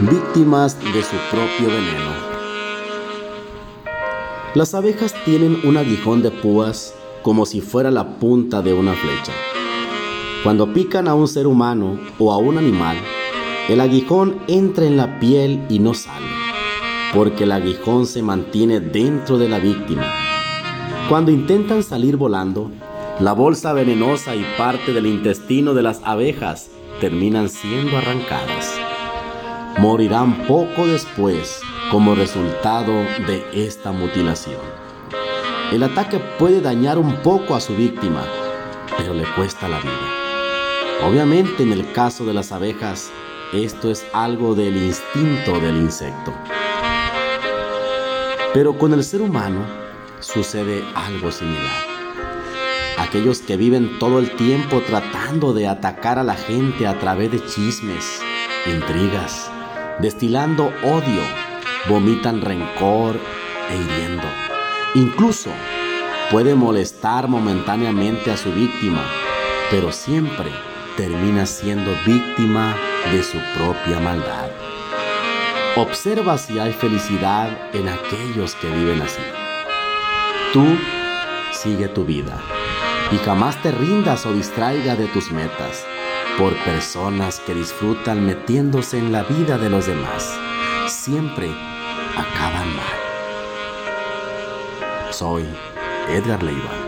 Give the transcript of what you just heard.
víctimas de su propio veneno. Las abejas tienen un aguijón de púas como si fuera la punta de una flecha. Cuando pican a un ser humano o a un animal, el aguijón entra en la piel y no sale, porque el aguijón se mantiene dentro de la víctima. Cuando intentan salir volando, la bolsa venenosa y parte del intestino de las abejas terminan siendo arrancadas morirán poco después como resultado de esta mutilación. El ataque puede dañar un poco a su víctima, pero le cuesta la vida. Obviamente en el caso de las abejas, esto es algo del instinto del insecto. Pero con el ser humano sucede algo similar. Aquellos que viven todo el tiempo tratando de atacar a la gente a través de chismes, intrigas, destilando odio, vomitan rencor e hiriendo. Incluso puede molestar momentáneamente a su víctima, pero siempre termina siendo víctima de su propia maldad. Observa si hay felicidad en aquellos que viven así. Tú sigue tu vida y jamás te rindas o distraiga de tus metas por personas que disfrutan metiéndose en la vida de los demás. Siempre acaban mal. Soy Edgar Leiva.